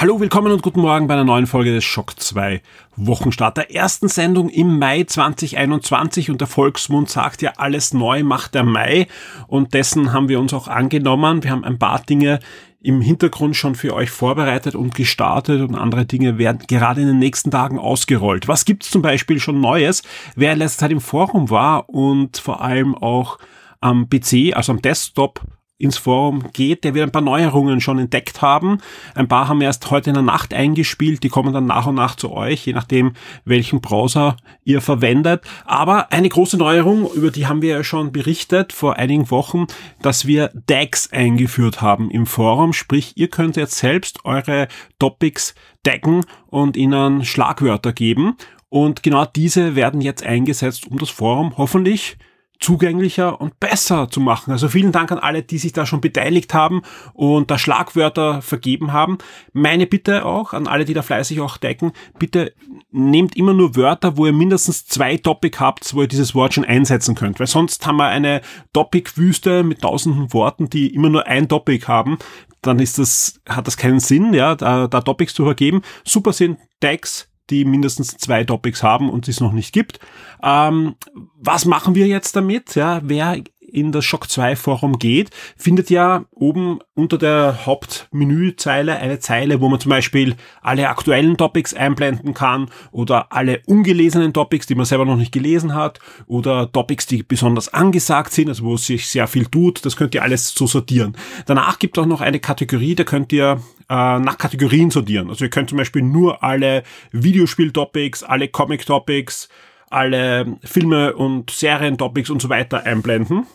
Hallo, willkommen und guten Morgen bei einer neuen Folge des Schock 2 Wochenstart, der ersten Sendung im Mai 2021 und der Volksmund sagt ja, alles neu macht der Mai und dessen haben wir uns auch angenommen. Wir haben ein paar Dinge im Hintergrund schon für euch vorbereitet und gestartet und andere Dinge werden gerade in den nächsten Tagen ausgerollt. Was gibt's zum Beispiel schon Neues? Wer in letzter Zeit im Forum war und vor allem auch am PC, also am Desktop ins Forum geht, der wird ein paar Neuerungen schon entdeckt haben. Ein paar haben erst heute in der Nacht eingespielt, die kommen dann nach und nach zu euch, je nachdem, welchen Browser ihr verwendet. Aber eine große Neuerung, über die haben wir ja schon berichtet vor einigen Wochen, dass wir DAGs eingeführt haben im Forum. Sprich, ihr könnt jetzt selbst eure Topics taggen und ihnen Schlagwörter geben. Und genau diese werden jetzt eingesetzt, um das Forum hoffentlich zugänglicher und besser zu machen. Also vielen Dank an alle, die sich da schon beteiligt haben und da Schlagwörter vergeben haben. Meine Bitte auch an alle, die da fleißig auch decken, bitte nehmt immer nur Wörter, wo ihr mindestens zwei Topic habt, wo ihr dieses Wort schon einsetzen könnt, weil sonst haben wir eine Topic-Wüste mit tausenden Worten, die immer nur ein Topic haben. Dann ist das, hat das keinen Sinn, ja, da, da Topics zu vergeben. Super sind Tags, die mindestens zwei Topics haben und es noch nicht gibt. Ähm, was machen wir jetzt damit? Ja, wer in das Shock 2 Forum geht, findet ja oben unter der Hauptmenüzeile eine Zeile, wo man zum Beispiel alle aktuellen Topics einblenden kann oder alle ungelesenen Topics, die man selber noch nicht gelesen hat oder Topics, die besonders angesagt sind, also wo sich sehr viel tut. Das könnt ihr alles so sortieren. Danach gibt es auch noch eine Kategorie, da könnt ihr äh, nach Kategorien sortieren. Also ihr könnt zum Beispiel nur alle Videospiel-Topics, alle Comic-Topics, alle Filme und Serien-Topics und so weiter einblenden.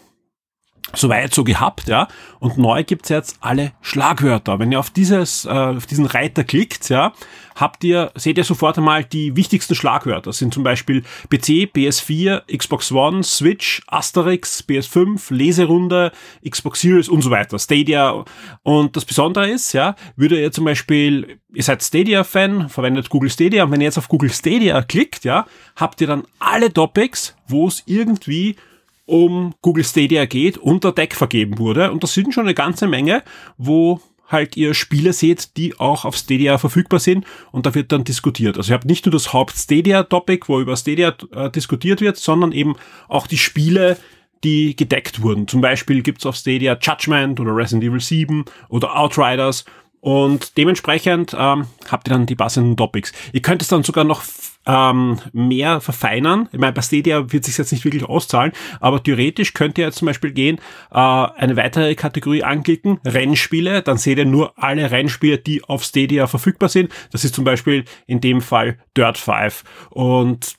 Soweit so gehabt, ja. Und neu gibt's jetzt alle Schlagwörter. Wenn ihr auf dieses, äh, auf diesen Reiter klickt, ja, habt ihr, seht ihr sofort einmal die wichtigsten Schlagwörter. Das sind zum Beispiel PC, PS4, Xbox One, Switch, Asterix, PS5, Leserunde, Xbox Series und so weiter, Stadia. Und das Besondere ist, ja, würde ihr zum Beispiel, ihr seid Stadia-Fan, verwendet Google Stadia, und wenn ihr jetzt auf Google Stadia klickt, ja, habt ihr dann alle Topics, wo es irgendwie um Google Stadia geht, unter Deck vergeben wurde. Und das sind schon eine ganze Menge, wo halt ihr Spiele seht, die auch auf Stadia verfügbar sind und da wird dann diskutiert. Also ihr habt nicht nur das Haupt-Stadia-Topic, wo über Stadia äh, diskutiert wird, sondern eben auch die Spiele, die gedeckt wurden. Zum Beispiel gibt's auf Stadia Judgment oder Resident Evil 7 oder Outriders und dementsprechend ähm, habt ihr dann die passenden Topics. Ihr könnt es dann sogar noch ähm, mehr verfeinern. Ich meine, bei Stadia wird sich jetzt nicht wirklich auszahlen, aber theoretisch könnt ihr jetzt zum Beispiel gehen, äh, eine weitere Kategorie anklicken, Rennspiele, dann seht ihr nur alle Rennspiele, die auf Stadia verfügbar sind. Das ist zum Beispiel in dem Fall Dirt 5. Und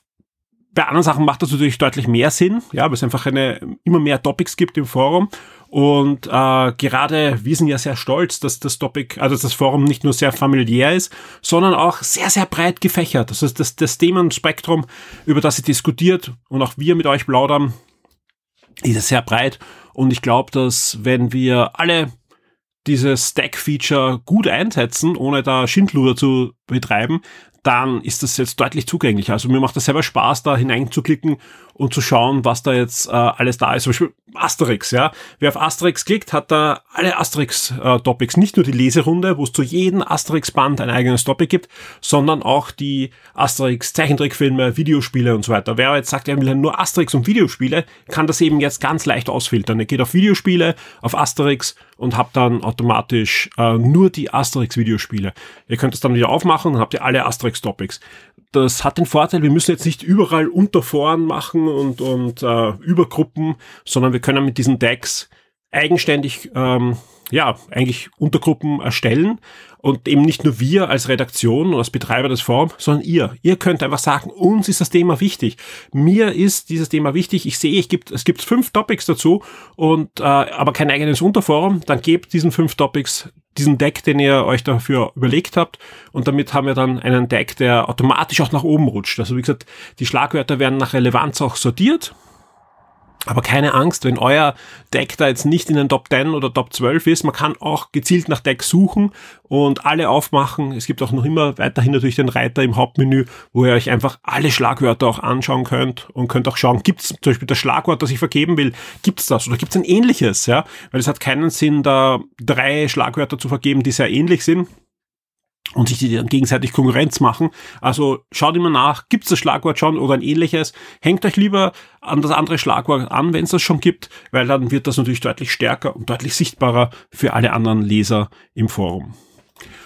bei anderen Sachen macht das natürlich deutlich mehr Sinn, ja, weil es einfach eine immer mehr Topics gibt im Forum und äh, gerade wir sind ja sehr stolz, dass das Topic, also das Forum nicht nur sehr familiär ist, sondern auch sehr, sehr breit gefächert. Das ist das, das Themenspektrum, über das sie diskutiert und auch wir mit euch plaudern, ist sehr breit. Und ich glaube, dass wenn wir alle dieses Stack-Feature gut einsetzen, ohne da Schindluder zu betreiben, dann ist das jetzt deutlich zugänglicher. Also mir macht das selber Spaß, da hineinzuklicken und zu schauen, was da jetzt äh, alles da ist. Zum Beispiel Asterix, ja. Wer auf Asterix klickt, hat da alle Asterix-Topics. Äh, Nicht nur die Leserunde, wo es zu jedem Asterix-Band ein eigenes Topic gibt, sondern auch die Asterix-Zeichentrickfilme, Videospiele und so weiter. Wer jetzt sagt, er will nur Asterix und Videospiele, kann das eben jetzt ganz leicht ausfiltern. Er geht auf Videospiele, auf Asterix und habt dann automatisch äh, nur die Asterix-Videospiele. Ihr könnt es dann wieder aufmachen, dann habt ihr alle Asterix-Topics. Das hat den Vorteil, wir müssen jetzt nicht überall Unterforen machen und, und äh, Übergruppen, sondern wir können mit diesen Decks eigenständig ähm, ja, eigentlich Untergruppen erstellen und eben nicht nur wir als Redaktion und als Betreiber des Forums, sondern ihr. Ihr könnt einfach sagen, uns ist das Thema wichtig. Mir ist dieses Thema wichtig. Ich sehe, ich gibt, es gibt fünf Topics dazu und äh, aber kein eigenes Unterforum. Dann gebt diesen fünf Topics diesen Deck, den ihr euch dafür überlegt habt. Und damit haben wir dann einen Deck, der automatisch auch nach oben rutscht. Also wie gesagt, die Schlagwörter werden nach Relevanz auch sortiert. Aber keine Angst, wenn euer Deck da jetzt nicht in den Top 10 oder Top 12 ist, man kann auch gezielt nach Decks suchen und alle aufmachen. Es gibt auch noch immer weiterhin natürlich den Reiter im Hauptmenü, wo ihr euch einfach alle Schlagwörter auch anschauen könnt und könnt auch schauen, gibt es zum Beispiel das Schlagwort, das ich vergeben will, gibt es das oder gibt es ein ähnliches, ja? Weil es hat keinen Sinn, da drei Schlagwörter zu vergeben, die sehr ähnlich sind und sich die dann gegenseitig Konkurrenz machen. Also schaut immer nach, gibt es das Schlagwort schon oder ein ähnliches. Hängt euch lieber an das andere Schlagwort an, wenn es das schon gibt, weil dann wird das natürlich deutlich stärker und deutlich sichtbarer für alle anderen Leser im Forum.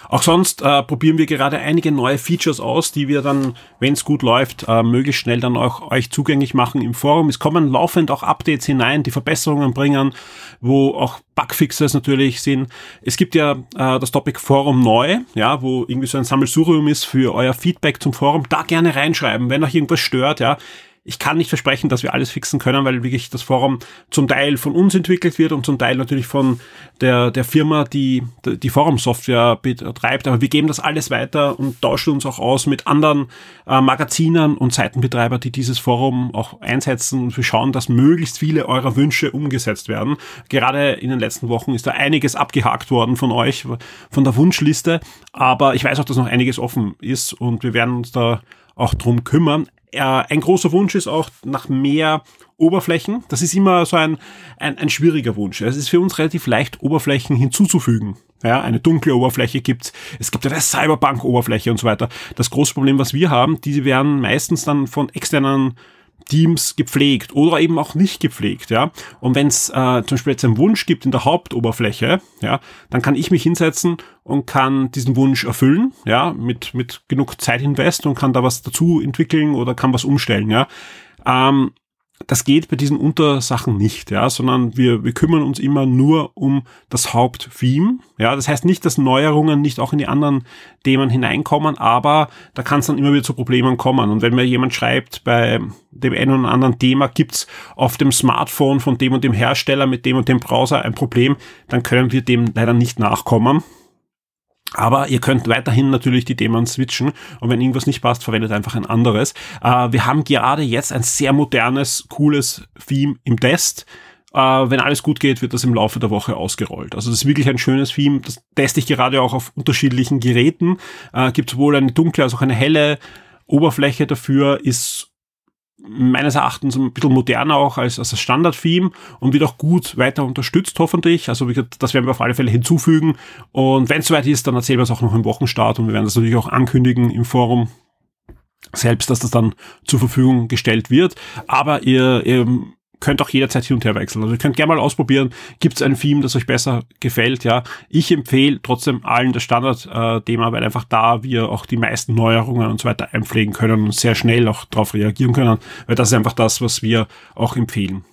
Auch sonst äh, probieren wir gerade einige neue Features aus, die wir dann, wenn es gut läuft, äh, möglichst schnell dann auch euch zugänglich machen im Forum. Es kommen laufend auch Updates hinein, die Verbesserungen bringen, wo auch Bugfixes natürlich sind. Es gibt ja äh, das Topic Forum neu, ja, wo irgendwie so ein Sammelsurium ist für euer Feedback zum Forum. Da gerne reinschreiben, wenn euch irgendwas stört, ja ich kann nicht versprechen, dass wir alles fixen können, weil wirklich das Forum zum Teil von uns entwickelt wird und zum Teil natürlich von der, der Firma, die die Forum-Software betreibt. Aber wir geben das alles weiter und tauschen uns auch aus mit anderen äh, Magazinen und Seitenbetreiber, die dieses Forum auch einsetzen. Und wir schauen, dass möglichst viele eurer Wünsche umgesetzt werden. Gerade in den letzten Wochen ist da einiges abgehakt worden von euch, von der Wunschliste. Aber ich weiß auch, dass noch einiges offen ist und wir werden uns da auch drum kümmern. Äh, ein großer Wunsch ist auch nach mehr Oberflächen. Das ist immer so ein, ein, ein schwieriger Wunsch. Es ist für uns relativ leicht, Oberflächen hinzuzufügen. Ja, eine dunkle Oberfläche gibt's. Es gibt eine Cyberpunk-Oberfläche und so weiter. Das große Problem, was wir haben, die werden meistens dann von externen Teams gepflegt oder eben auch nicht gepflegt, ja. Und wenn es äh, zum Beispiel jetzt einen Wunsch gibt in der Hauptoberfläche, ja, dann kann ich mich hinsetzen und kann diesen Wunsch erfüllen, ja, mit mit genug Zeitinvest und kann da was dazu entwickeln oder kann was umstellen, ja. Ähm, das geht bei diesen Untersachen nicht, ja, sondern wir, wir kümmern uns immer nur um das Haupttheme. Ja, das heißt nicht, dass Neuerungen nicht auch in die anderen Themen hineinkommen, aber da kann es dann immer wieder zu Problemen kommen. Und wenn mir jemand schreibt, bei dem einen oder anderen Thema gibt's auf dem Smartphone von dem und dem Hersteller mit dem und dem Browser ein Problem, dann können wir dem leider nicht nachkommen. Aber ihr könnt weiterhin natürlich die Themen switchen und wenn irgendwas nicht passt, verwendet einfach ein anderes. Äh, wir haben gerade jetzt ein sehr modernes, cooles Theme im Test. Äh, wenn alles gut geht, wird das im Laufe der Woche ausgerollt. Also das ist wirklich ein schönes Theme. Das teste ich gerade auch auf unterschiedlichen Geräten. Äh, gibt sowohl eine dunkle als auch eine helle Oberfläche dafür, ist meines Erachtens ein bisschen moderner auch als, als das Standard-Theme und wird auch gut weiter unterstützt, hoffentlich. Also wie gesagt, das werden wir auf alle Fälle hinzufügen. Und wenn es soweit ist, dann erzählen wir es auch noch im Wochenstart und wir werden das natürlich auch ankündigen im Forum selbst, dass das dann zur Verfügung gestellt wird. Aber ihr, ihr könnt auch jederzeit hin und her wechseln. Also ihr könnt gerne mal ausprobieren, gibt es ein Theme, das euch besser gefällt, ja. Ich empfehle trotzdem allen das Standard-Thema, weil einfach da wir auch die meisten Neuerungen und so weiter einpflegen können und sehr schnell auch darauf reagieren können, weil das ist einfach das, was wir auch empfehlen.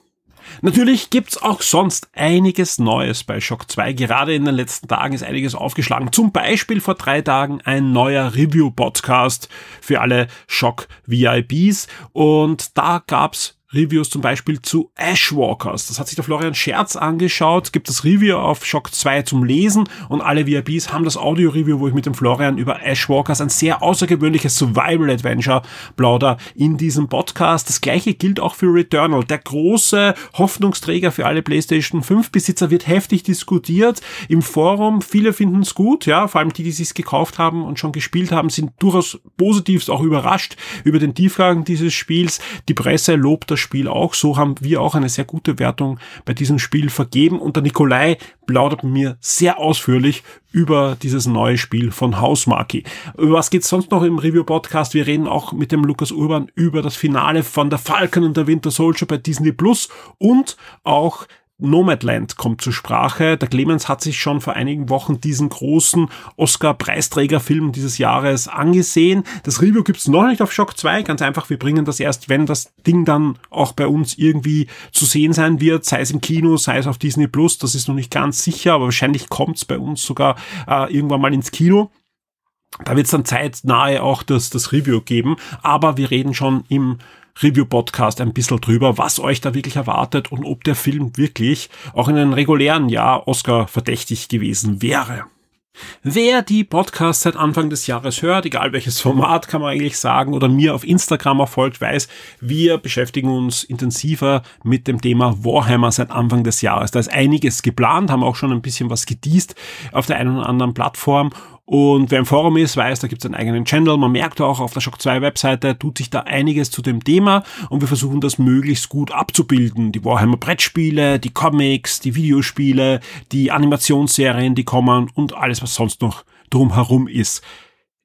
Natürlich gibt's auch sonst einiges Neues bei Shock 2. Gerade in den letzten Tagen ist einiges aufgeschlagen. Zum Beispiel vor drei Tagen ein neuer Review-Podcast für alle Shock VIPs. Und da gab's Reviews zum Beispiel zu Ashwalkers. Das hat sich der Florian Scherz angeschaut. Gibt das Review auf Shock 2 zum Lesen und alle VIPs haben das Audio-Review, wo ich mit dem Florian über Ashwalkers, ein sehr außergewöhnliches Survival-Adventure plauder in diesem Podcast. Das gleiche gilt auch für Returnal. Der große Hoffnungsträger für alle PlayStation 5 Besitzer wird heftig diskutiert im Forum. Viele finden es gut, ja, vor allem die, die es gekauft haben und schon gespielt haben, sind durchaus positiv auch überrascht über den Tiefgang dieses Spiels. Die Presse lobt das das Spiel auch. So haben wir auch eine sehr gute Wertung bei diesem Spiel vergeben. Und der Nikolai plaudert mir sehr ausführlich über dieses neue Spiel von Hausmarki. Über was geht's sonst noch im Review-Podcast? Wir reden auch mit dem Lukas Urban über das Finale von der Falcon und der Winter Soldier bei Disney Plus und auch Nomadland kommt zur Sprache. Der Clemens hat sich schon vor einigen Wochen diesen großen Oscar-Preisträgerfilm dieses Jahres angesehen. Das Review gibt's noch nicht auf Shock 2. Ganz einfach, wir bringen das erst, wenn das Ding dann auch bei uns irgendwie zu sehen sein wird, sei es im Kino, sei es auf Disney Plus. Das ist noch nicht ganz sicher, aber wahrscheinlich kommt's bei uns sogar äh, irgendwann mal ins Kino. Da wird es dann zeitnahe auch das, das Review geben, aber wir reden schon im Review-Podcast ein bisschen drüber, was euch da wirklich erwartet und ob der Film wirklich auch in einem regulären Jahr Oscar verdächtig gewesen wäre. Wer die Podcasts seit Anfang des Jahres hört, egal welches Format kann man eigentlich sagen, oder mir auf Instagram erfolgt, weiß, wir beschäftigen uns intensiver mit dem Thema Warhammer seit Anfang des Jahres. Da ist einiges geplant, haben auch schon ein bisschen was gedießt auf der einen oder anderen Plattform und wer im Forum ist, weiß, da gibt es einen eigenen Channel. Man merkt auch auf der Shock 2 Webseite, tut sich da einiges zu dem Thema und wir versuchen das möglichst gut abzubilden. Die Warhammer Brettspiele, die Comics, die Videospiele, die Animationsserien, die kommen und alles, was sonst noch drumherum ist.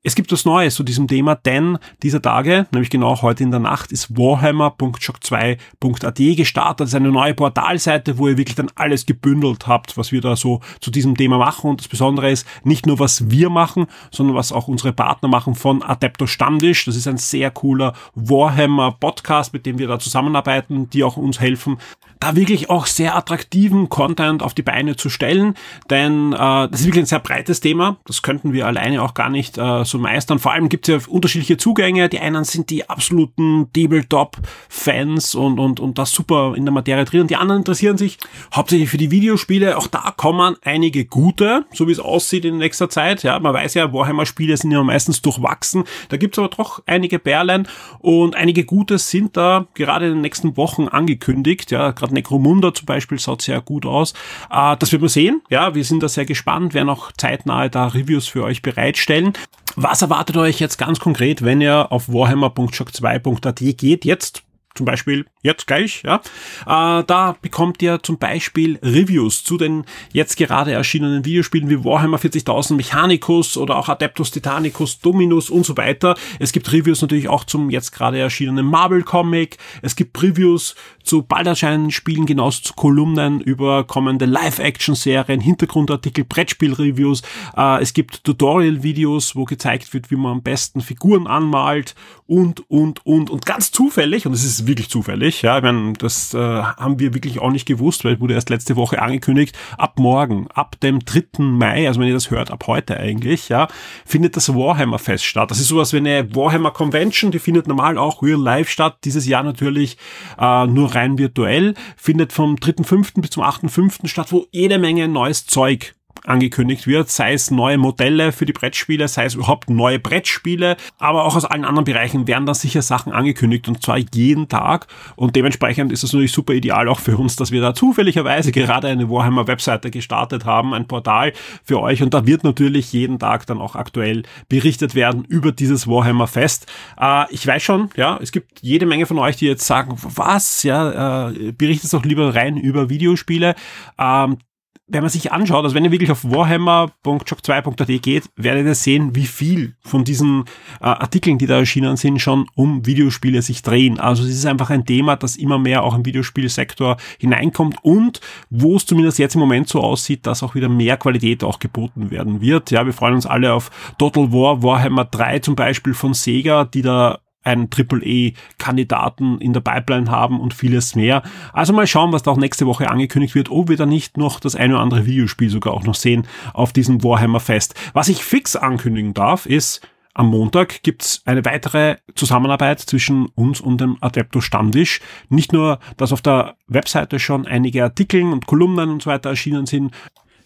Es gibt was Neues zu diesem Thema, denn dieser Tage, nämlich genau heute in der Nacht, ist warhammer.shock2.at gestartet. Das ist eine neue Portalseite, wo ihr wirklich dann alles gebündelt habt, was wir da so zu diesem Thema machen. Und das Besondere ist nicht nur, was wir machen, sondern was auch unsere Partner machen von Adepto Stammtisch. Das ist ein sehr cooler Warhammer Podcast, mit dem wir da zusammenarbeiten, die auch uns helfen, da wirklich auch sehr attraktiven Content auf die Beine zu stellen, denn äh, das ist wirklich ein sehr breites Thema. Das könnten wir alleine auch gar nicht äh, so meistern. Vor allem gibt es ja unterschiedliche Zugänge. Die einen sind die absoluten Tabletop-Fans und, und, und das super in der Materie drin. Und die anderen interessieren sich hauptsächlich für die Videospiele. Auch da kommen einige gute, so wie es aussieht in nächster Zeit. Ja, man weiß ja, Warhammer-Spiele sind ja meistens durchwachsen. Da gibt es aber doch einige Perlen und einige gute sind da gerade in den nächsten Wochen angekündigt. Ja, gerade Necromunda zum Beispiel schaut sehr gut aus. Äh, das wird man sehen. Ja, wir sind da sehr gespannt, werden auch zeitnahe da Reviews für euch bereitstellen. Was erwartet euch jetzt ganz konkret, wenn ihr auf warhammer.shock2.at geht? Jetzt zum Beispiel jetzt gleich, ja. Äh, da bekommt ihr zum Beispiel Reviews zu den jetzt gerade erschienenen Videospielen wie Warhammer 40.000 Mechanicus oder auch Adeptus Titanicus, Dominus und so weiter. Es gibt Reviews natürlich auch zum jetzt gerade erschienenen Marvel Comic. Es gibt Reviews zu bald erscheinenden Spielen, genauso zu Kolumnen über kommende Live-Action-Serien, Hintergrundartikel, Brettspiel-Reviews. Äh, es gibt Tutorial-Videos, wo gezeigt wird, wie man am besten Figuren anmalt und, und, und, und ganz zufällig, und es ist wirklich zufällig, ja, ich meine, das äh, haben wir wirklich auch nicht gewusst, weil es wurde erst letzte Woche angekündigt, ab morgen, ab dem 3. Mai, also wenn ihr das hört, ab heute eigentlich, ja, findet das Warhammer Fest statt. Das ist sowas wie eine Warhammer Convention, die findet normal auch real live statt, dieses Jahr natürlich äh, nur rein virtuell, findet vom 3.5. bis zum 8.5. statt, wo jede Menge neues Zeug angekündigt wird, sei es neue Modelle für die Brettspiele, sei es überhaupt neue Brettspiele, aber auch aus allen anderen Bereichen werden da sicher Sachen angekündigt und zwar jeden Tag und dementsprechend ist es natürlich super ideal auch für uns, dass wir da zufälligerweise gerade eine Warhammer Webseite gestartet haben, ein Portal für euch und da wird natürlich jeden Tag dann auch aktuell berichtet werden über dieses Warhammer Fest. Äh, ich weiß schon, ja, es gibt jede Menge von euch, die jetzt sagen, was, ja, äh, berichtet doch lieber rein über Videospiele. Ähm, wenn man sich anschaut, also wenn ihr wirklich auf warhammer.shock2.at geht, werdet ihr sehen, wie viel von diesen äh, Artikeln, die da erschienen sind, schon um Videospiele sich drehen. Also es ist einfach ein Thema, das immer mehr auch im Videospielsektor hineinkommt und wo es zumindest jetzt im Moment so aussieht, dass auch wieder mehr Qualität auch geboten werden wird. Ja, wir freuen uns alle auf Total War, Warhammer 3 zum Beispiel von Sega, die da einen Triple-E-Kandidaten in der Pipeline haben und vieles mehr. Also mal schauen, was da auch nächste Woche angekündigt wird, ob wir da nicht noch das eine oder andere Videospiel sogar auch noch sehen auf diesem Warhammer Fest. Was ich fix ankündigen darf, ist, am Montag gibt's eine weitere Zusammenarbeit zwischen uns und dem Adepto Stammtisch. Nicht nur, dass auf der Webseite schon einige Artikel und Kolumnen und so weiter erschienen sind.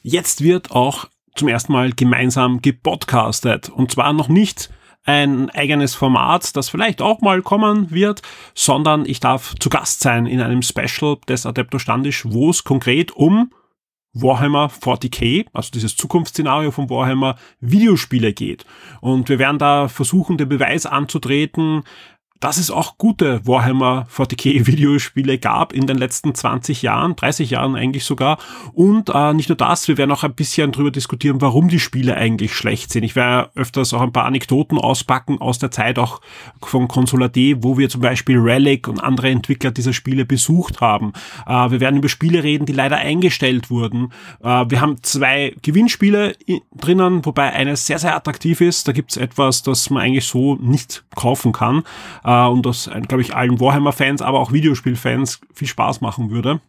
Jetzt wird auch zum ersten Mal gemeinsam gepodcastet. Und zwar noch nicht ein eigenes Format, das vielleicht auch mal kommen wird, sondern ich darf zu Gast sein in einem Special des Adepto Standisch, wo es konkret um Warhammer 40k, also dieses Zukunftsszenario von Warhammer, Videospiele geht. Und wir werden da versuchen, den Beweis anzutreten, dass es auch gute Warhammer 40k Videospiele gab in den letzten 20 Jahren, 30 Jahren eigentlich sogar. Und äh, nicht nur das, wir werden auch ein bisschen drüber diskutieren, warum die Spiele eigentlich schlecht sind. Ich werde öfters auch ein paar Anekdoten auspacken aus der Zeit auch von Consola D, wo wir zum Beispiel Relic und andere Entwickler dieser Spiele besucht haben. Äh, wir werden über Spiele reden, die leider eingestellt wurden. Äh, wir haben zwei Gewinnspiele drinnen, wobei eines sehr, sehr attraktiv ist. Da gibt's etwas, das man eigentlich so nicht kaufen kann äh, und das, glaube ich, allen Warhammer-Fans, aber auch Videospiel-Fans viel Spaß machen würde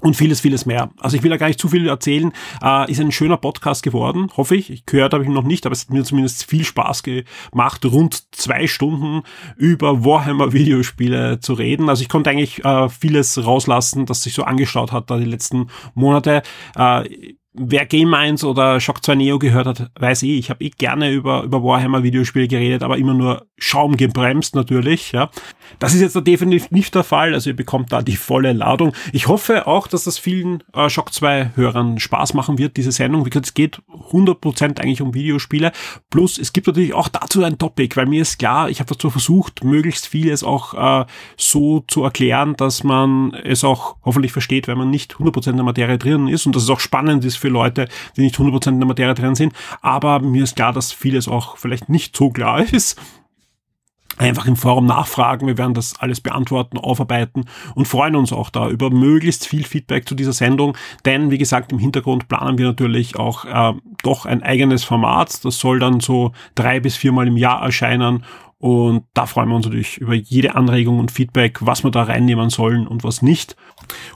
und vieles, vieles mehr. Also ich will da gar nicht zu viel erzählen. Äh, ist ein schöner Podcast geworden, hoffe ich. Ich gehört habe ich noch nicht, aber es hat mir zumindest viel Spaß gemacht, rund zwei Stunden über Warhammer Videospiele zu reden. Also ich konnte eigentlich äh, vieles rauslassen, das sich so angeschaut hat da die letzten Monate. Äh, wer Game 1 oder Shock 2 Neo gehört hat, weiß eh, ich habe eh gerne über, über Warhammer Videospiele geredet, aber immer nur Schaum gebremst natürlich, ja. Das ist jetzt da definitiv nicht der Fall, also ihr bekommt da die volle Ladung. Ich hoffe auch, dass das vielen äh, Shock 2 Hörern Spaß machen wird, diese Sendung. Wie gesagt, es geht 100% eigentlich um Videospiele. Plus, es gibt natürlich auch dazu ein Topic, weil mir ist klar, ich habe dazu versucht, möglichst vieles auch äh, so zu erklären, dass man es auch hoffentlich versteht, wenn man nicht 100% in der Materie drin ist und dass es auch spannend ist für Leute, die nicht 100% in der Materie drin sind. Aber mir ist klar, dass vieles auch vielleicht nicht so klar ist einfach im Forum nachfragen. Wir werden das alles beantworten, aufarbeiten und freuen uns auch da über möglichst viel Feedback zu dieser Sendung. Denn, wie gesagt, im Hintergrund planen wir natürlich auch äh, doch ein eigenes Format. Das soll dann so drei bis viermal im Jahr erscheinen und da freuen wir uns natürlich über jede Anregung und Feedback, was wir da reinnehmen sollen und was nicht.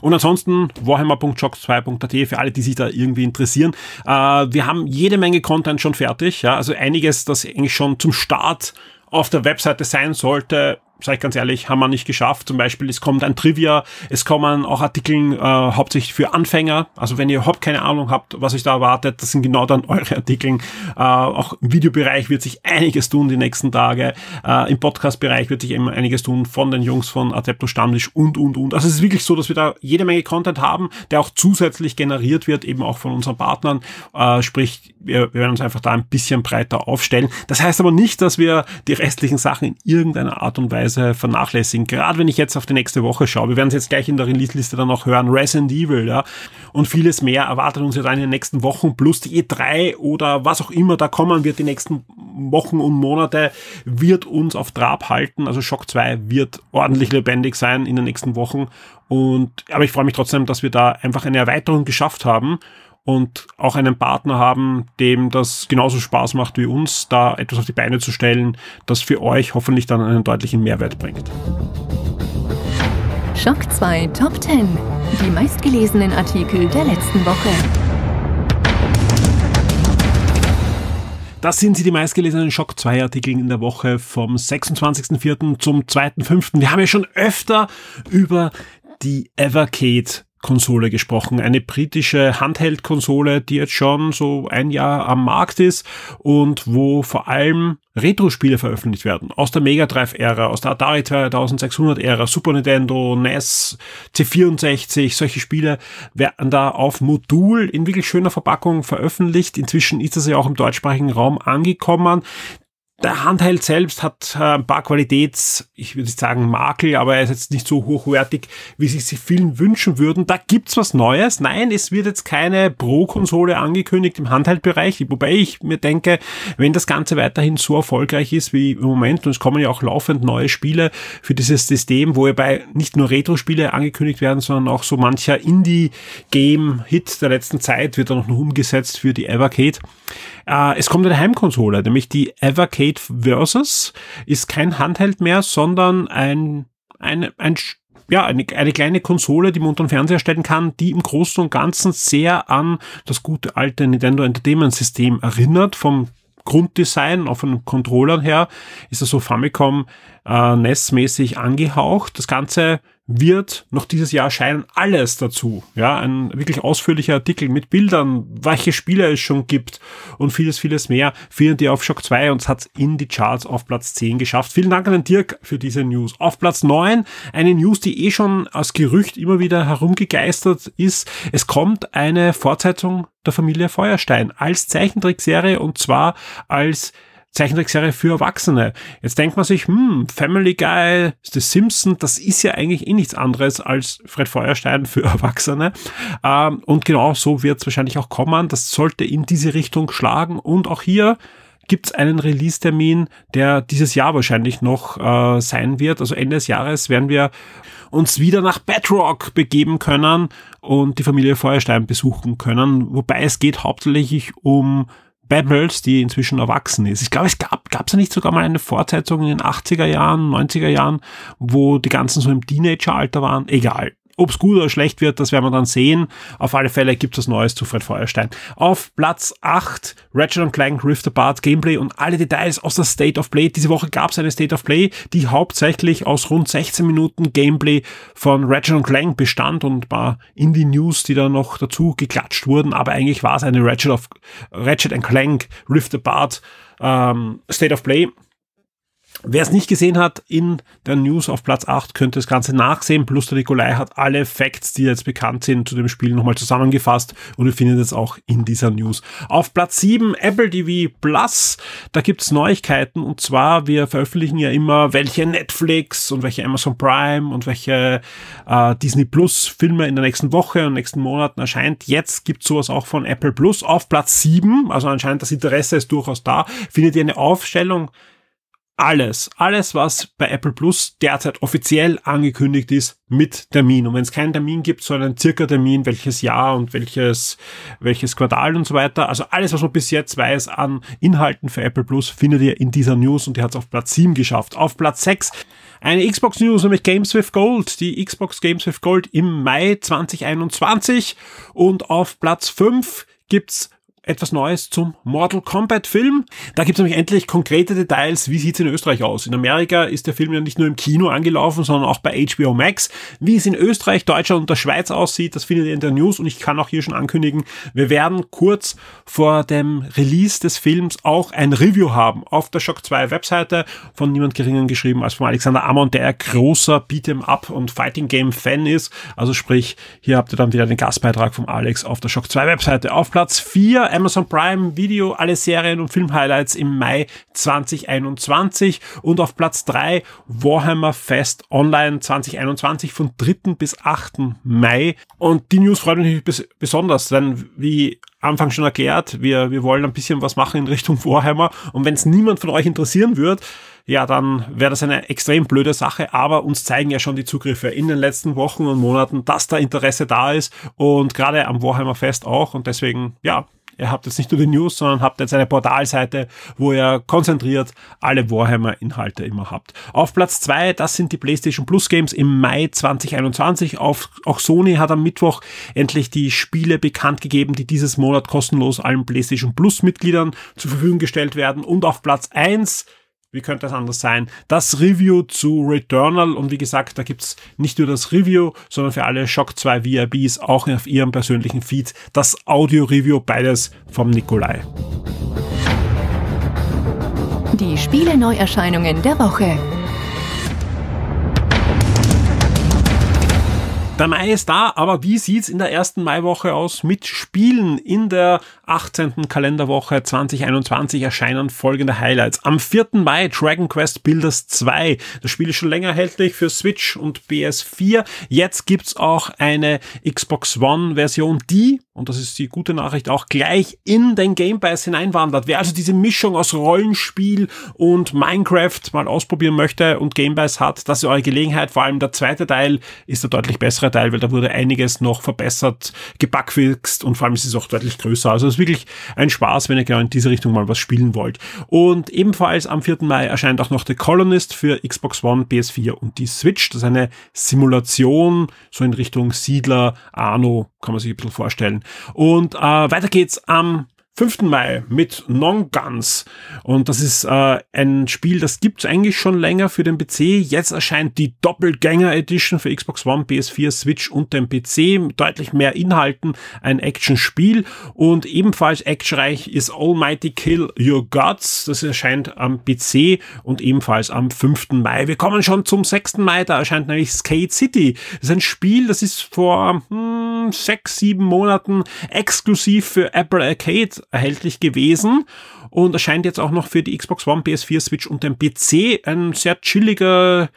Und ansonsten warhammer.shock2.at für alle, die sich da irgendwie interessieren. Äh, wir haben jede Menge Content schon fertig. Ja, also einiges, das eigentlich schon zum Start auf der Webseite sein sollte, sage ich ganz ehrlich, haben wir nicht geschafft. Zum Beispiel, es kommt ein Trivia, es kommen auch Artikel äh, hauptsächlich für Anfänger. Also wenn ihr überhaupt keine Ahnung habt, was euch da erwartet, das sind genau dann eure Artikel. Äh, auch im Videobereich wird sich einiges tun die nächsten Tage. Äh, Im Podcast-Bereich wird sich eben einiges tun von den Jungs von Adepto Stammtisch und, und, und. Also es ist wirklich so, dass wir da jede Menge Content haben, der auch zusätzlich generiert wird, eben auch von unseren Partnern. Äh, sprich, wir, wir werden uns einfach da ein bisschen breiter aufstellen. Das heißt aber nicht, dass wir die restlichen Sachen in irgendeiner Art und Weise Weise vernachlässigen. Gerade wenn ich jetzt auf die nächste Woche schaue, wir werden es jetzt gleich in der Release-Liste dann auch hören, Resident Evil, ja, und vieles mehr erwartet uns ja dann in den nächsten Wochen, plus die E3 oder was auch immer da kommen wird die nächsten Wochen und Monate, wird uns auf Trab halten. Also Shock 2 wird ordentlich lebendig sein in den nächsten Wochen. Und, aber ich freue mich trotzdem, dass wir da einfach eine Erweiterung geschafft haben und auch einen Partner haben, dem das genauso Spaß macht wie uns, da etwas auf die Beine zu stellen, das für euch hoffentlich dann einen deutlichen Mehrwert bringt. Schock 2 Top 10. Die meistgelesenen Artikel der letzten Woche. Das sind sie, die meistgelesenen Schock 2 Artikel in der Woche vom 26.04. zum 2.05. Wir haben ja schon öfter über die Evercade Konsole gesprochen. Eine britische Handheld-Konsole, die jetzt schon so ein Jahr am Markt ist und wo vor allem Retro-Spiele veröffentlicht werden. Aus der Mega Drive-Ära, aus der Atari 2600-Ära, Super Nintendo, NES, C64, solche Spiele werden da auf Modul in wirklich schöner Verpackung veröffentlicht. Inzwischen ist das ja auch im deutschsprachigen Raum angekommen. Der Handheld selbst hat äh, ein paar Qualitäts, ich würde sagen Makel, aber er ist jetzt nicht so hochwertig, wie sich sie vielen wünschen würden. Da gibt's was Neues. Nein, es wird jetzt keine Pro-Konsole angekündigt im Handheldbereich, wobei ich mir denke, wenn das Ganze weiterhin so erfolgreich ist wie im Moment, und es kommen ja auch laufend neue Spiele für dieses System, wobei nicht nur Retro-Spiele angekündigt werden, sondern auch so mancher Indie-Game-Hit der letzten Zeit wird dann noch umgesetzt für die Evercade. Äh, es kommt eine Heimkonsole, nämlich die Evercade Versus ist kein Handheld mehr, sondern ein, ein, ein ja, eine, eine kleine Konsole, die man unter den Fernseher stellen kann, die im Großen und Ganzen sehr an das gute alte Nintendo Entertainment System erinnert, vom Grunddesign, auch von Controllern her, ist das so Famicom äh, NES-mäßig angehaucht. Das Ganze wird noch dieses Jahr erscheinen alles dazu. Ja, ein wirklich ausführlicher Artikel mit Bildern, welche Spiele es schon gibt und vieles, vieles mehr findet ihr auf Shock 2 und es hat in die Charts auf Platz 10 geschafft. Vielen Dank an den Dirk für diese News. Auf Platz 9 eine News, die eh schon als Gerücht immer wieder herumgegeistert ist. Es kommt eine Fortsetzung der Familie Feuerstein als Zeichentrickserie und zwar als Zeichentrickserie für Erwachsene. Jetzt denkt man sich, hm, Family Guy, The Simpsons, das ist ja eigentlich eh nichts anderes als Fred Feuerstein für Erwachsene. Ähm, und genau so wird es wahrscheinlich auch kommen. Das sollte in diese Richtung schlagen. Und auch hier gibt es einen Release-Termin, der dieses Jahr wahrscheinlich noch äh, sein wird. Also Ende des Jahres werden wir uns wieder nach Bedrock begeben können und die Familie Feuerstein besuchen können. Wobei es geht hauptsächlich um Babbles, die inzwischen erwachsen ist. Ich glaube, es gab gab es nicht sogar mal eine Fortsetzung in den 80er Jahren, 90er Jahren, wo die ganzen so im Teenageralter waren. Egal. Ob es gut oder schlecht wird, das werden wir dann sehen. Auf alle Fälle gibt es Neues zu Fred Feuerstein. Auf Platz 8 Ratchet Clank Rift Apart Gameplay und alle Details aus der State of Play. Diese Woche gab es eine State of Play, die hauptsächlich aus rund 16 Minuten Gameplay von Ratchet Clank bestand und ein paar Indie-News, die da noch dazu geklatscht wurden. Aber eigentlich war es eine Ratchet, of, Ratchet Clank Rift Apart ähm, State of Play Wer es nicht gesehen hat, in der News auf Platz 8 könnte das Ganze nachsehen. Plus der Nikolai hat alle Facts, die jetzt bekannt sind, zu dem Spiel nochmal zusammengefasst und ihr findet es auch in dieser News. Auf Platz 7 Apple TV Plus. Da gibt's Neuigkeiten und zwar, wir veröffentlichen ja immer, welche Netflix und welche Amazon Prime und welche äh, Disney Plus Filme in der nächsten Woche und nächsten Monaten erscheint. Jetzt gibt's sowas auch von Apple Plus. Auf Platz 7, also anscheinend das Interesse ist durchaus da, findet ihr eine Aufstellung alles, alles, was bei Apple Plus derzeit offiziell angekündigt ist, mit Termin. Und wenn es keinen Termin gibt, so einen circa Termin, welches Jahr und welches, welches Quartal und so weiter. Also alles, was man bis jetzt weiß an Inhalten für Apple Plus, findet ihr in dieser News und die hat es auf Platz 7 geschafft. Auf Platz 6 eine Xbox News, nämlich Games with Gold. Die Xbox Games with Gold im Mai 2021. Und auf Platz 5 gibt's etwas Neues zum Mortal Kombat Film. Da gibt es nämlich endlich konkrete Details, wie sieht's in Österreich aus. In Amerika ist der Film ja nicht nur im Kino angelaufen, sondern auch bei HBO Max. Wie es in Österreich, Deutschland und der Schweiz aussieht, das findet ihr in der News und ich kann auch hier schon ankündigen, wir werden kurz vor dem Release des Films auch ein Review haben auf der Shock 2 Webseite von niemand geringen geschrieben als von Alexander Amon, der großer Beat'em Up und Fighting Game Fan ist. Also sprich, hier habt ihr dann wieder den Gastbeitrag vom Alex auf der Shock 2 Webseite. Auf Platz 4 Amazon Prime Video, alle Serien und Filmhighlights im Mai 2021 und auf Platz 3 Warhammer Fest Online 2021 von 3. bis 8. Mai. Und die News freut mich besonders, denn wie Anfang schon erklärt, wir, wir wollen ein bisschen was machen in Richtung Warhammer und wenn es niemand von euch interessieren wird, ja, dann wäre das eine extrem blöde Sache, aber uns zeigen ja schon die Zugriffe in den letzten Wochen und Monaten, dass da Interesse da ist und gerade am Warhammer Fest auch und deswegen, ja, Ihr habt jetzt nicht nur die News, sondern habt jetzt eine Portalseite, wo ihr konzentriert alle Warhammer-Inhalte immer habt. Auf Platz zwei, das sind die PlayStation Plus Games im Mai 2021. Auf, auch Sony hat am Mittwoch endlich die Spiele bekannt gegeben, die dieses Monat kostenlos allen PlayStation Plus Mitgliedern zur Verfügung gestellt werden. Und auf Platz eins wie könnte das anders sein? Das Review zu Returnal und wie gesagt, da gibt's nicht nur das Review, sondern für alle Shock 2 VIBs auch auf ihrem persönlichen Feed das Audio-Review, beides vom Nikolai. Die Spiele-Neuerscheinungen der Woche. Der Mai ist da, aber wie sieht's in der ersten Maiwoche aus mit Spielen? In der 18. Kalenderwoche 2021 erscheinen folgende Highlights. Am 4. Mai Dragon Quest Builders 2. Das Spiel ist schon länger erhältlich für Switch und PS4. Jetzt gibt's auch eine Xbox One Version, die, und das ist die gute Nachricht, auch gleich in den Game Pass hineinwandert. Wer also diese Mischung aus Rollenspiel und Minecraft mal ausprobieren möchte und Game Pass hat, das ist eure Gelegenheit. Vor allem der zweite Teil ist der deutlich bessere bessere Teil, weil da wurde einiges noch verbessert, gebackfixt und vor allem ist es auch deutlich größer. Also es ist wirklich ein Spaß, wenn ihr genau in diese Richtung mal was spielen wollt. Und ebenfalls am 4. Mai erscheint auch noch The Colonist für Xbox One, PS4 und die Switch. Das ist eine Simulation, so in Richtung Siedler, Arno, kann man sich ein bisschen vorstellen. Und äh, weiter geht's am 5. Mai mit Non-Guns. Und das ist äh, ein Spiel, das gibt's eigentlich schon länger für den PC. Jetzt erscheint die Doppelgänger Edition für Xbox One, PS4, Switch und den PC. Deutlich mehr Inhalten, ein Action-Spiel. Und ebenfalls actionreich ist Almighty Kill Your Gods. Das erscheint am PC und ebenfalls am 5. Mai. Wir kommen schon zum 6. Mai. Da erscheint nämlich Skate City. Das ist ein Spiel, das ist vor hm, sechs, sieben Monaten exklusiv für Apple Arcade erhältlich gewesen und erscheint jetzt auch noch für die Xbox One, PS4, Switch und den PC. Ein sehr chilliger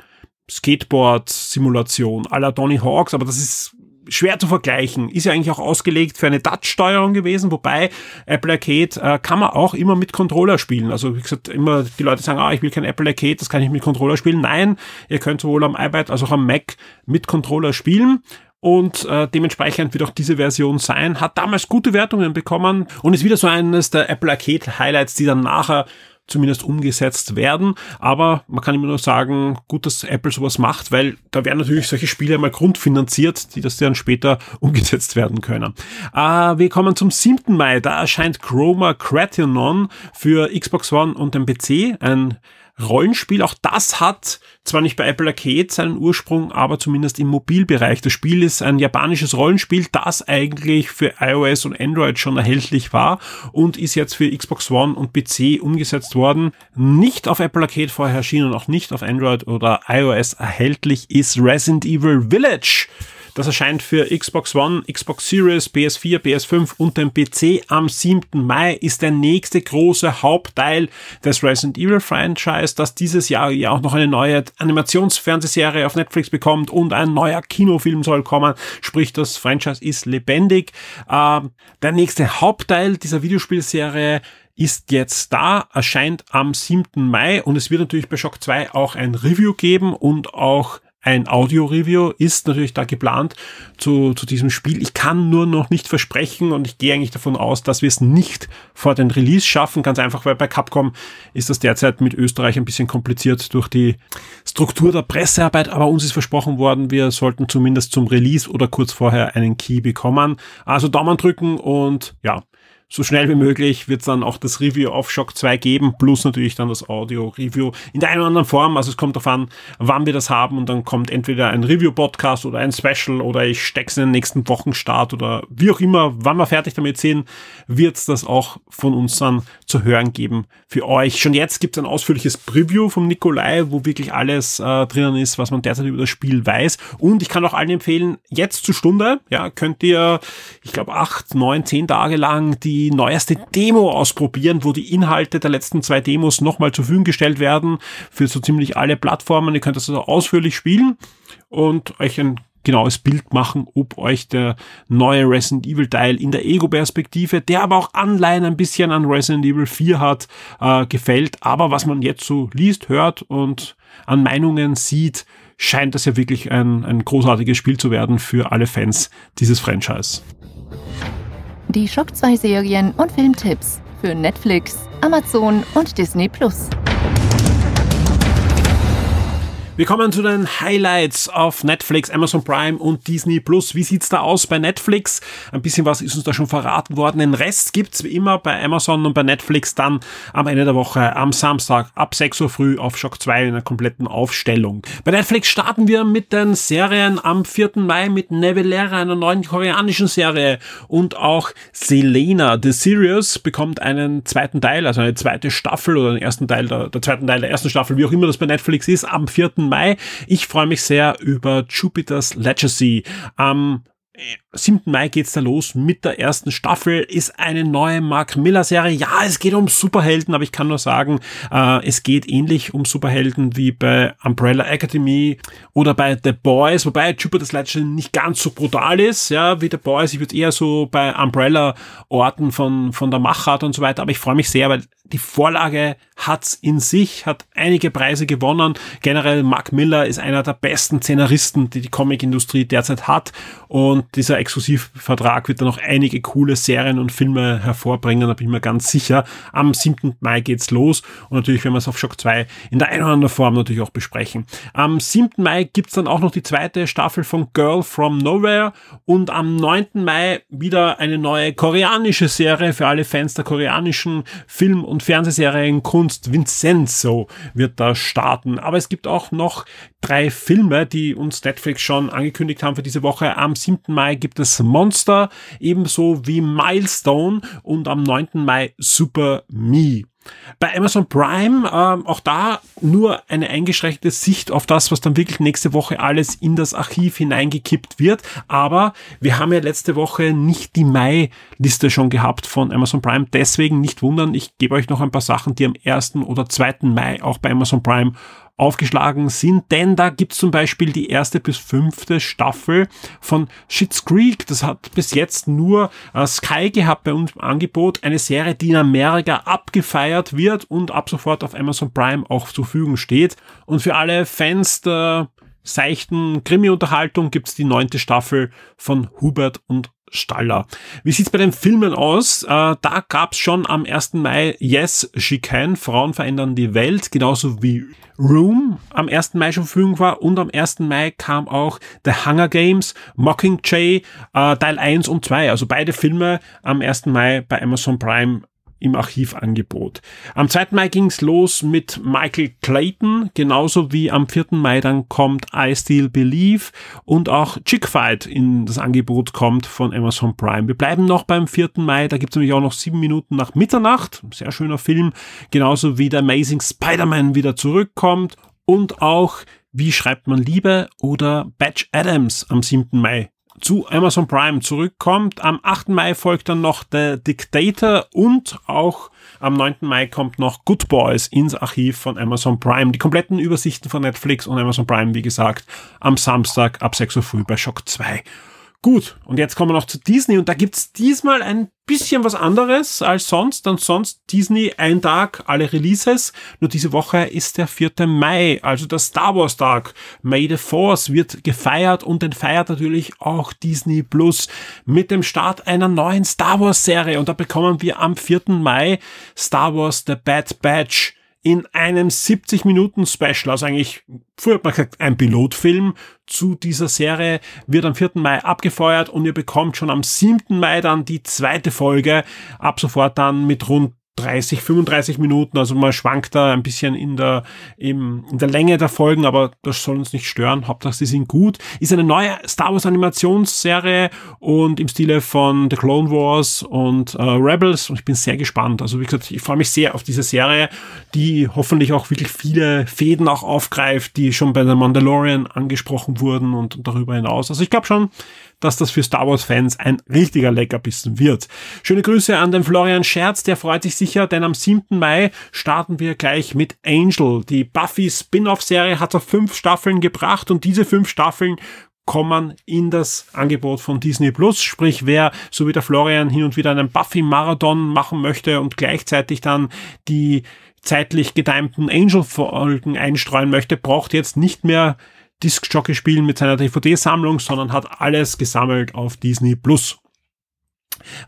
Skateboard-Simulation la Tony Hawks, aber das ist schwer zu vergleichen. Ist ja eigentlich auch ausgelegt für eine Touch-Steuerung gewesen, wobei Apple Arcade äh, kann man auch immer mit Controller spielen. Also wie gesagt, immer die Leute sagen, ah, ich will kein Apple Arcade, das kann ich mit Controller spielen. Nein, ihr könnt sowohl am iPad als auch am Mac mit Controller spielen. Und äh, dementsprechend wird auch diese Version sein. Hat damals gute Wertungen bekommen und ist wieder so eines der Apple Arcade Highlights, die dann nachher zumindest umgesetzt werden. Aber man kann immer nur sagen, gut, dass Apple sowas macht, weil da werden natürlich solche Spiele mal grundfinanziert, die das dann später umgesetzt werden können. Äh, wir kommen zum 7. Mai. Da erscheint Chroma Cratinon für Xbox One und den PC. Ein Rollenspiel. Auch das hat zwar nicht bei Apple Arcade seinen Ursprung, aber zumindest im Mobilbereich. Das Spiel ist ein japanisches Rollenspiel, das eigentlich für iOS und Android schon erhältlich war und ist jetzt für Xbox One und PC umgesetzt worden. Nicht auf Apple Arcade vorher erschienen und auch nicht auf Android oder iOS erhältlich ist Resident Evil Village. Das erscheint für Xbox One, Xbox Series, PS4, PS5 und den PC am 7. Mai ist der nächste große Hauptteil des Resident Evil Franchise, das dieses Jahr ja auch noch eine neue Animationsfernsehserie auf Netflix bekommt und ein neuer Kinofilm soll kommen. Sprich, das Franchise ist lebendig. Ähm, der nächste Hauptteil dieser Videospielserie ist jetzt da, erscheint am 7. Mai und es wird natürlich bei Shock 2 auch ein Review geben und auch ein Audio-Review ist natürlich da geplant zu, zu diesem Spiel. Ich kann nur noch nicht versprechen und ich gehe eigentlich davon aus, dass wir es nicht vor den Release schaffen. Ganz einfach, weil bei Capcom ist das derzeit mit Österreich ein bisschen kompliziert durch die Struktur der Pressearbeit. Aber uns ist versprochen worden, wir sollten zumindest zum Release oder kurz vorher einen Key bekommen. Also Daumen drücken und ja, so schnell wie möglich wird es dann auch das Review auf Shock 2 geben, plus natürlich dann das Audio-Review in der einen oder anderen Form. Also es kommt darauf an, wann wir das haben und dann kommt entweder ein Review-Podcast oder ein Special oder ich steck's in den nächsten Wochenstart oder wie auch immer, wann wir fertig damit sind, wird's das auch von uns dann zu hören geben für euch. Schon jetzt gibt's ein ausführliches Preview vom Nikolai, wo wirklich alles äh, drinnen ist, was man derzeit über das Spiel weiß. Und ich kann auch allen empfehlen, jetzt zur Stunde, ja, könnt ihr, ich glaube, acht, neun, zehn Tage lang die die neueste Demo ausprobieren, wo die Inhalte der letzten zwei Demos nochmal zur Verfügung gestellt werden für so ziemlich alle Plattformen. Ihr könnt das also ausführlich spielen und euch ein genaues Bild machen, ob euch der neue Resident Evil Teil in der Ego-Perspektive, der aber auch Anleihen ein bisschen an Resident Evil 4 hat, äh, gefällt. Aber was man jetzt so liest, hört und an Meinungen sieht, scheint das ja wirklich ein, ein großartiges Spiel zu werden für alle Fans dieses Franchise die Shock 2 Serien und Filmtipps für Netflix, Amazon und Disney Plus. Wir kommen zu den Highlights auf Netflix, Amazon Prime und Disney Plus. Wie sieht's da aus bei Netflix? Ein bisschen was ist uns da schon verraten worden. Den Rest gibt's wie immer bei Amazon und bei Netflix dann am Ende der Woche am Samstag ab 6 Uhr früh auf Shock 2 in einer kompletten Aufstellung. Bei Netflix starten wir mit den Serien am 4. Mai mit Nevelera, einer neuen koreanischen Serie und auch Selena. The Serious bekommt einen zweiten Teil, also eine zweite Staffel oder den ersten Teil der, der zweiten Teil der ersten Staffel, wie auch immer das bei Netflix ist, am 4. Mai. Ich freue mich sehr über Jupiter's Legacy. Am 7. Mai geht's da los mit der ersten Staffel, ist eine neue Mark Miller Serie. Ja, es geht um Superhelden, aber ich kann nur sagen, äh, es geht ähnlich um Superhelden wie bei Umbrella Academy oder bei The Boys, wobei Jupiter's Legend nicht ganz so brutal ist, ja, wie The Boys. Ich würde eher so bei Umbrella orten von, von der Machart und so weiter, aber ich freue mich sehr, weil die Vorlage hat's in sich, hat einige Preise gewonnen. Generell Mark Miller ist einer der besten Szenaristen, die die Comicindustrie derzeit hat und dieser Exklusivvertrag wird dann noch einige coole Serien und Filme hervorbringen, da bin ich mir ganz sicher. Am 7. Mai geht's los und natürlich werden wir es auf Shock 2 in der einen oder anderen Form natürlich auch besprechen. Am 7. Mai gibt's dann auch noch die zweite Staffel von Girl from Nowhere und am 9. Mai wieder eine neue koreanische Serie für alle Fans der koreanischen Film- und Fernsehserienkunst. Vincenzo wird da starten. Aber es gibt auch noch drei Filme, die uns Netflix schon angekündigt haben für diese Woche. Am 7. Mai gibt es Monster, ebenso wie Milestone und am 9. Mai Super Me. Bei Amazon Prime ähm, auch da nur eine eingeschränkte Sicht auf das, was dann wirklich nächste Woche alles in das Archiv hineingekippt wird. Aber wir haben ja letzte Woche nicht die Mai-Liste schon gehabt von Amazon Prime. Deswegen nicht wundern, ich gebe euch noch ein paar Sachen, die am 1. oder 2. Mai auch bei Amazon Prime aufgeschlagen sind, denn da gibt's zum Beispiel die erste bis fünfte Staffel von Schitt's Creek. Das hat bis jetzt nur äh, Sky gehabt bei uns im Angebot. Eine Serie, die in Amerika abgefeiert wird und ab sofort auf Amazon Prime auch zur Verfügung steht. Und für alle Fans der seichten Krimi-Unterhaltung gibt's die neunte Staffel von Hubert und Staller. Wie sieht's bei den Filmen aus? Äh, da gab's schon am 1. Mai Yes, She Can, Frauen verändern die Welt, genauso wie Room am 1. Mai schon Verfügung war und am 1. Mai kam auch The Hunger Games, Mockingjay, äh, Teil 1 und 2, also beide Filme am 1. Mai bei Amazon Prime im Archivangebot. Am 2. Mai ging's los mit Michael Clayton, genauso wie am 4. Mai dann kommt I Still Believe und auch Chick Fight in das Angebot kommt von Amazon Prime. Wir bleiben noch beim 4. Mai, da gibt's nämlich auch noch sieben Minuten nach Mitternacht, sehr schöner Film, genauso wie der Amazing Spider-Man wieder zurückkommt und auch wie schreibt man Liebe oder Batch Adams am 7. Mai zu Amazon Prime zurückkommt. Am 8. Mai folgt dann noch The Dictator und auch am 9. Mai kommt noch Good Boys ins Archiv von Amazon Prime. Die kompletten Übersichten von Netflix und Amazon Prime, wie gesagt, am Samstag ab 6 Uhr früh bei Shock 2. Gut, und jetzt kommen wir noch zu Disney und da gibt's diesmal ein bisschen was anderes als sonst. Und sonst Disney ein Tag, alle Releases. Nur diese Woche ist der 4. Mai, also der Star Wars Tag. May the Force wird gefeiert und den feiert natürlich auch Disney Plus mit dem Start einer neuen Star Wars Serie. Und da bekommen wir am 4. Mai Star Wars The Bad Batch in einem 70 Minuten Special, also eigentlich, früher hat man gesagt, ein Pilotfilm zu dieser Serie, wird am 4. Mai abgefeuert und ihr bekommt schon am 7. Mai dann die zweite Folge, ab sofort dann mit rund 30, 35 Minuten, also man schwankt da ein bisschen in der, im, in der Länge der Folgen, aber das soll uns nicht stören. Hauptsache, sie sind gut. Ist eine neue Star Wars Animationsserie und im Stile von The Clone Wars und äh, Rebels und ich bin sehr gespannt. Also wie gesagt, ich freue mich sehr auf diese Serie, die hoffentlich auch wirklich viele Fäden auch aufgreift, die schon bei The Mandalorian angesprochen wurden und, und darüber hinaus. Also ich glaube schon, dass das für Star Wars Fans ein richtiger Leckerbissen wird. Schöne Grüße an den Florian Scherz, der freut sich sicher, denn am 7. Mai starten wir gleich mit Angel. Die Buffy Spin-off-Serie hat auf fünf Staffeln gebracht und diese fünf Staffeln kommen in das Angebot von Disney Plus. Sprich, wer so wie der Florian hin und wieder einen Buffy-Marathon machen möchte und gleichzeitig dann die zeitlich getimten Angel-Folgen einstreuen möchte, braucht jetzt nicht mehr Disc-Jockey spielen mit seiner DVD-Sammlung, sondern hat alles gesammelt auf Disney Plus.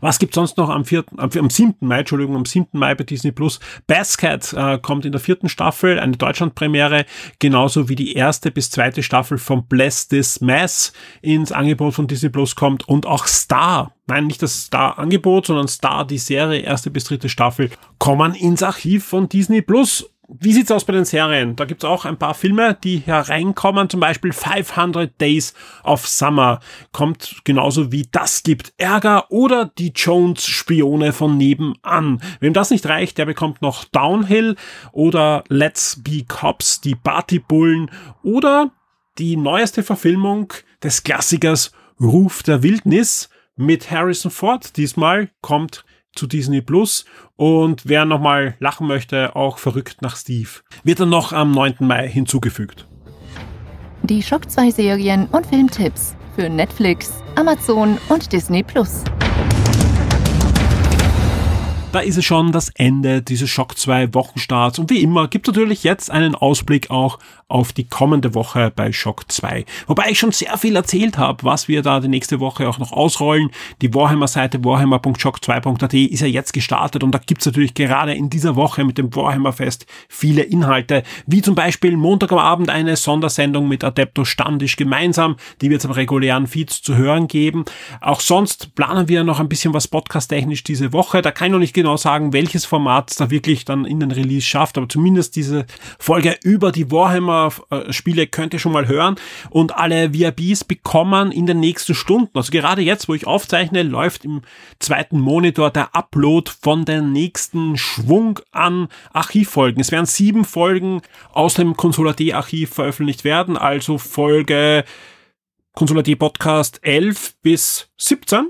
Was gibt sonst noch am, 4., am, am 7. Mai, Entschuldigung, am 7. Mai bei Disney Plus? Basket äh, kommt in der vierten Staffel, eine Deutschlandpremiere, genauso wie die erste bis zweite Staffel von Bless This Mess ins Angebot von Disney Plus kommt und auch Star, nein, nicht das Star-Angebot, sondern Star, die Serie, erste bis dritte Staffel, kommen ins Archiv von Disney Plus wie sieht's aus bei den Serien? Da gibt's auch ein paar Filme, die hereinkommen. Zum Beispiel 500 Days of Summer kommt genauso wie Das gibt Ärger oder die Jones-Spione von nebenan. Wem das nicht reicht, der bekommt noch Downhill oder Let's Be Cops, die Partybullen oder die neueste Verfilmung des Klassikers Ruf der Wildnis mit Harrison Ford. Diesmal kommt zu Disney Plus. Und wer nochmal lachen möchte, auch verrückt nach Steve, wird dann noch am 9. Mai hinzugefügt. Die Schock 2 Serien und Filmtipps für Netflix, Amazon und Disney Plus. Da ist es schon das Ende dieses Schock 2 Wochenstarts. Und wie immer gibt es natürlich jetzt einen Ausblick auch auf die kommende Woche bei Shock 2. Wobei ich schon sehr viel erzählt habe, was wir da die nächste Woche auch noch ausrollen. Die Warhammer-Seite warhammer.shock2.at ist ja jetzt gestartet und da gibt's natürlich gerade in dieser Woche mit dem Warhammer-Fest viele Inhalte, wie zum Beispiel Montag am Abend eine Sondersendung mit Adepto Standisch gemeinsam, die wird es am regulären Feeds zu hören geben. Auch sonst planen wir noch ein bisschen was podcast-technisch diese Woche. Da kann ich noch nicht genau sagen, welches Format da wirklich dann in den Release schafft, aber zumindest diese Folge über die Warhammer Sommerspiele könnt ihr schon mal hören. Und alle VIPs bekommen in den nächsten Stunden, also gerade jetzt, wo ich aufzeichne, läuft im zweiten Monitor der Upload von den nächsten Schwung an Archivfolgen. Es werden sieben Folgen aus dem Consola D Archiv veröffentlicht werden, also Folge Consola D Podcast 11 bis 17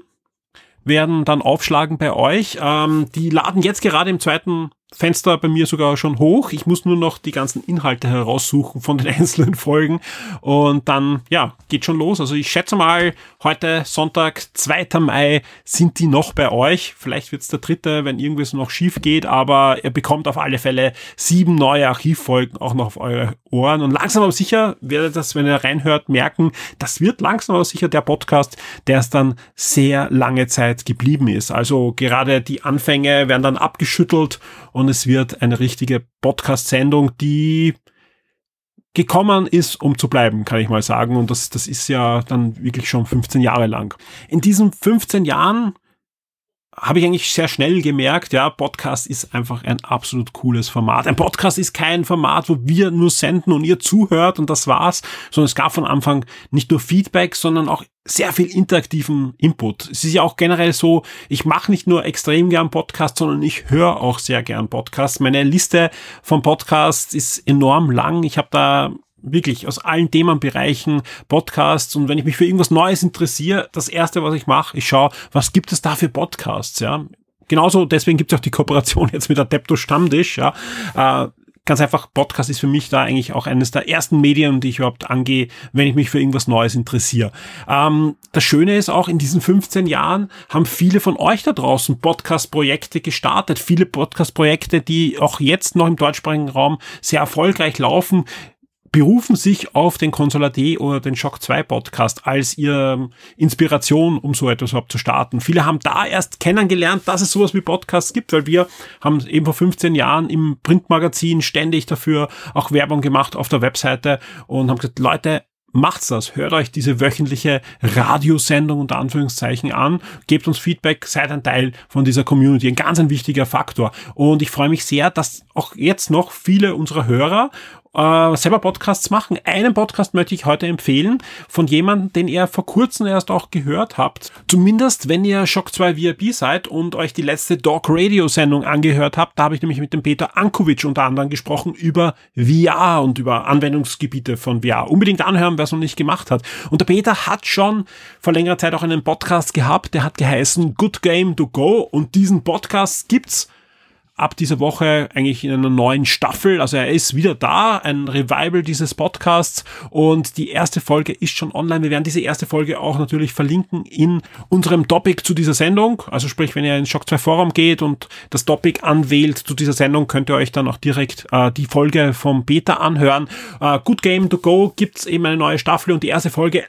werden dann aufschlagen bei euch. Ähm, die laden jetzt gerade im zweiten Fenster bei mir sogar schon hoch. Ich muss nur noch die ganzen Inhalte heraussuchen von den einzelnen Folgen und dann, ja, geht schon los. Also ich schätze mal, heute Sonntag, 2. Mai, sind die noch bei euch. Vielleicht wird's der dritte, wenn irgendwas noch schief geht, aber ihr bekommt auf alle Fälle sieben neue Archivfolgen auch noch auf eure Ohren und langsam aber sicher werdet das, wenn ihr reinhört, merken, das wird langsam aber sicher der Podcast, der es dann sehr lange Zeit geblieben ist. Also gerade die Anfänge werden dann abgeschüttelt und es wird eine richtige Podcast-Sendung, die gekommen ist, um zu bleiben, kann ich mal sagen. Und das, das ist ja dann wirklich schon 15 Jahre lang. In diesen 15 Jahren habe ich eigentlich sehr schnell gemerkt, ja, Podcast ist einfach ein absolut cooles Format. Ein Podcast ist kein Format, wo wir nur senden und ihr zuhört und das war's, sondern es gab von Anfang nicht nur Feedback, sondern auch sehr viel interaktiven Input. Es ist ja auch generell so, ich mache nicht nur extrem gern Podcasts, sondern ich höre auch sehr gern Podcasts. Meine Liste von Podcasts ist enorm lang. Ich habe da wirklich aus allen Themenbereichen Podcasts und wenn ich mich für irgendwas Neues interessiere, das erste, was ich mache, ich schaue, was gibt es da für Podcasts, ja. Genauso, deswegen gibt es auch die Kooperation jetzt mit Adepto Stammtisch, ja. Äh, ganz einfach, Podcast ist für mich da eigentlich auch eines der ersten Medien, die ich überhaupt angehe, wenn ich mich für irgendwas Neues interessiere. Ähm, das Schöne ist auch, in diesen 15 Jahren haben viele von euch da draußen Podcast-Projekte gestartet. Viele Podcast-Projekte, die auch jetzt noch im deutschsprachigen Raum sehr erfolgreich laufen berufen sich auf den Consola D oder den Shock 2 Podcast als ihre Inspiration, um so etwas überhaupt zu starten. Viele haben da erst kennengelernt, dass es sowas wie Podcasts gibt, weil wir haben eben vor 15 Jahren im Printmagazin ständig dafür auch Werbung gemacht auf der Webseite und haben gesagt, Leute, macht's das. Hört euch diese wöchentliche Radiosendung unter Anführungszeichen an, gebt uns Feedback, seid ein Teil von dieser Community. Ein ganz ein wichtiger Faktor. Und ich freue mich sehr, dass auch jetzt noch viele unserer Hörer äh, selber Podcasts machen. Einen Podcast möchte ich heute empfehlen von jemandem, den ihr vor kurzem erst auch gehört habt. Zumindest, wenn ihr Shock 2 VIP seid und euch die letzte Dog Radio Sendung angehört habt. Da habe ich nämlich mit dem Peter Ankovic unter anderem gesprochen über VR und über Anwendungsgebiete von VR. Unbedingt anhören, wer es noch nicht gemacht hat. Und der Peter hat schon vor längerer Zeit auch einen Podcast gehabt, der hat geheißen Good Game to Go und diesen Podcast gibt's ab dieser Woche eigentlich in einer neuen Staffel. Also er ist wieder da, ein Revival dieses Podcasts und die erste Folge ist schon online. Wir werden diese erste Folge auch natürlich verlinken in unserem Topic zu dieser Sendung. Also sprich, wenn ihr in Shock 2 Forum geht und das Topic anwählt zu dieser Sendung, könnt ihr euch dann auch direkt äh, die Folge vom Beta anhören. Äh, Good Game to Go gibt's eben eine neue Staffel und die erste Folge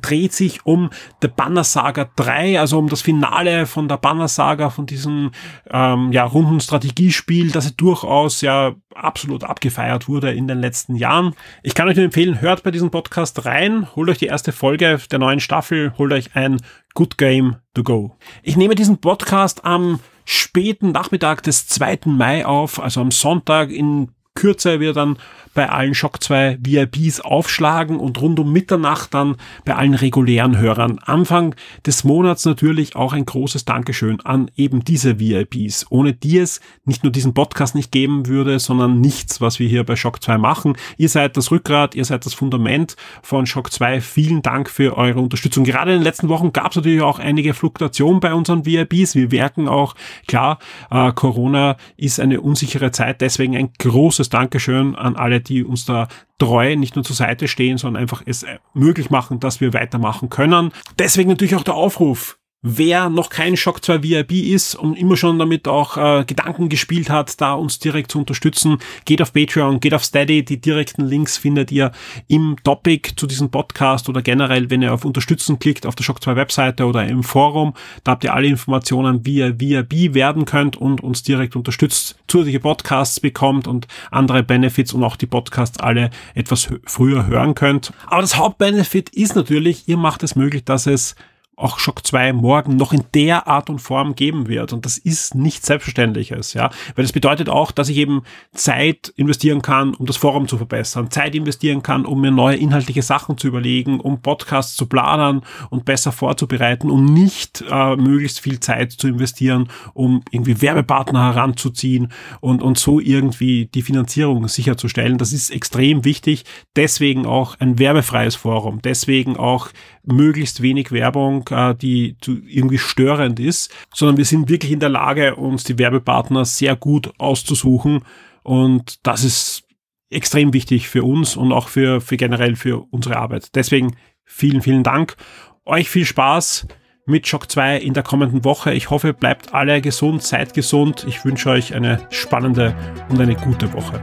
dreht sich um The Banner Saga 3, also um das Finale von der Banner Saga, von diesem ähm, ja, runden Strategiespiel, das durchaus ja absolut abgefeiert wurde in den letzten Jahren. Ich kann euch nur empfehlen, hört bei diesem Podcast rein, holt euch die erste Folge der neuen Staffel, holt euch ein Good Game to Go. Ich nehme diesen Podcast am späten Nachmittag des 2. Mai auf, also am Sonntag in Kürze wird dann bei allen Shock 2 VIPs aufschlagen und rund um Mitternacht dann bei allen regulären Hörern. Anfang des Monats natürlich auch ein großes Dankeschön an eben diese VIPs, ohne die es nicht nur diesen Podcast nicht geben würde, sondern nichts, was wir hier bei Shock 2 machen. Ihr seid das Rückgrat, ihr seid das Fundament von Shock 2. Vielen Dank für eure Unterstützung. Gerade in den letzten Wochen gab es natürlich auch einige Fluktuationen bei unseren VIPs. Wir merken auch, klar, äh, Corona ist eine unsichere Zeit, deswegen ein großes Dankeschön an alle, die uns da treu nicht nur zur Seite stehen, sondern einfach es möglich machen, dass wir weitermachen können. Deswegen natürlich auch der Aufruf. Wer noch kein Shock 2 VIP ist und immer schon damit auch äh, Gedanken gespielt hat, da uns direkt zu unterstützen, geht auf Patreon, geht auf Steady. Die direkten Links findet ihr im Topic zu diesem Podcast oder generell, wenn ihr auf Unterstützen klickt auf der Shock 2 Webseite oder im Forum. Da habt ihr alle Informationen, wie ihr VIP werden könnt und uns direkt unterstützt, zusätzliche Podcasts bekommt und andere Benefits und auch die Podcasts alle etwas früher hören könnt. Aber das Hauptbenefit ist natürlich, ihr macht es möglich, dass es auch Shock 2 morgen noch in der Art und Form geben wird. Und das ist nichts Selbstverständliches, ja. Weil das bedeutet auch, dass ich eben Zeit investieren kann, um das Forum zu verbessern, Zeit investieren kann, um mir neue inhaltliche Sachen zu überlegen, um Podcasts zu planen und besser vorzubereiten, um nicht äh, möglichst viel Zeit zu investieren, um irgendwie Werbepartner heranzuziehen und, und so irgendwie die Finanzierung sicherzustellen. Das ist extrem wichtig. Deswegen auch ein werbefreies Forum. Deswegen auch möglichst wenig Werbung, äh, die irgendwie störend ist, sondern wir sind wirklich in der Lage, uns die Werbepartner sehr gut auszusuchen. Und das ist extrem wichtig für uns und auch für, für generell für unsere Arbeit. Deswegen vielen, vielen Dank. Euch viel Spaß mit Shock 2 in der kommenden Woche. Ich hoffe, bleibt alle gesund, seid gesund. Ich wünsche euch eine spannende und eine gute Woche.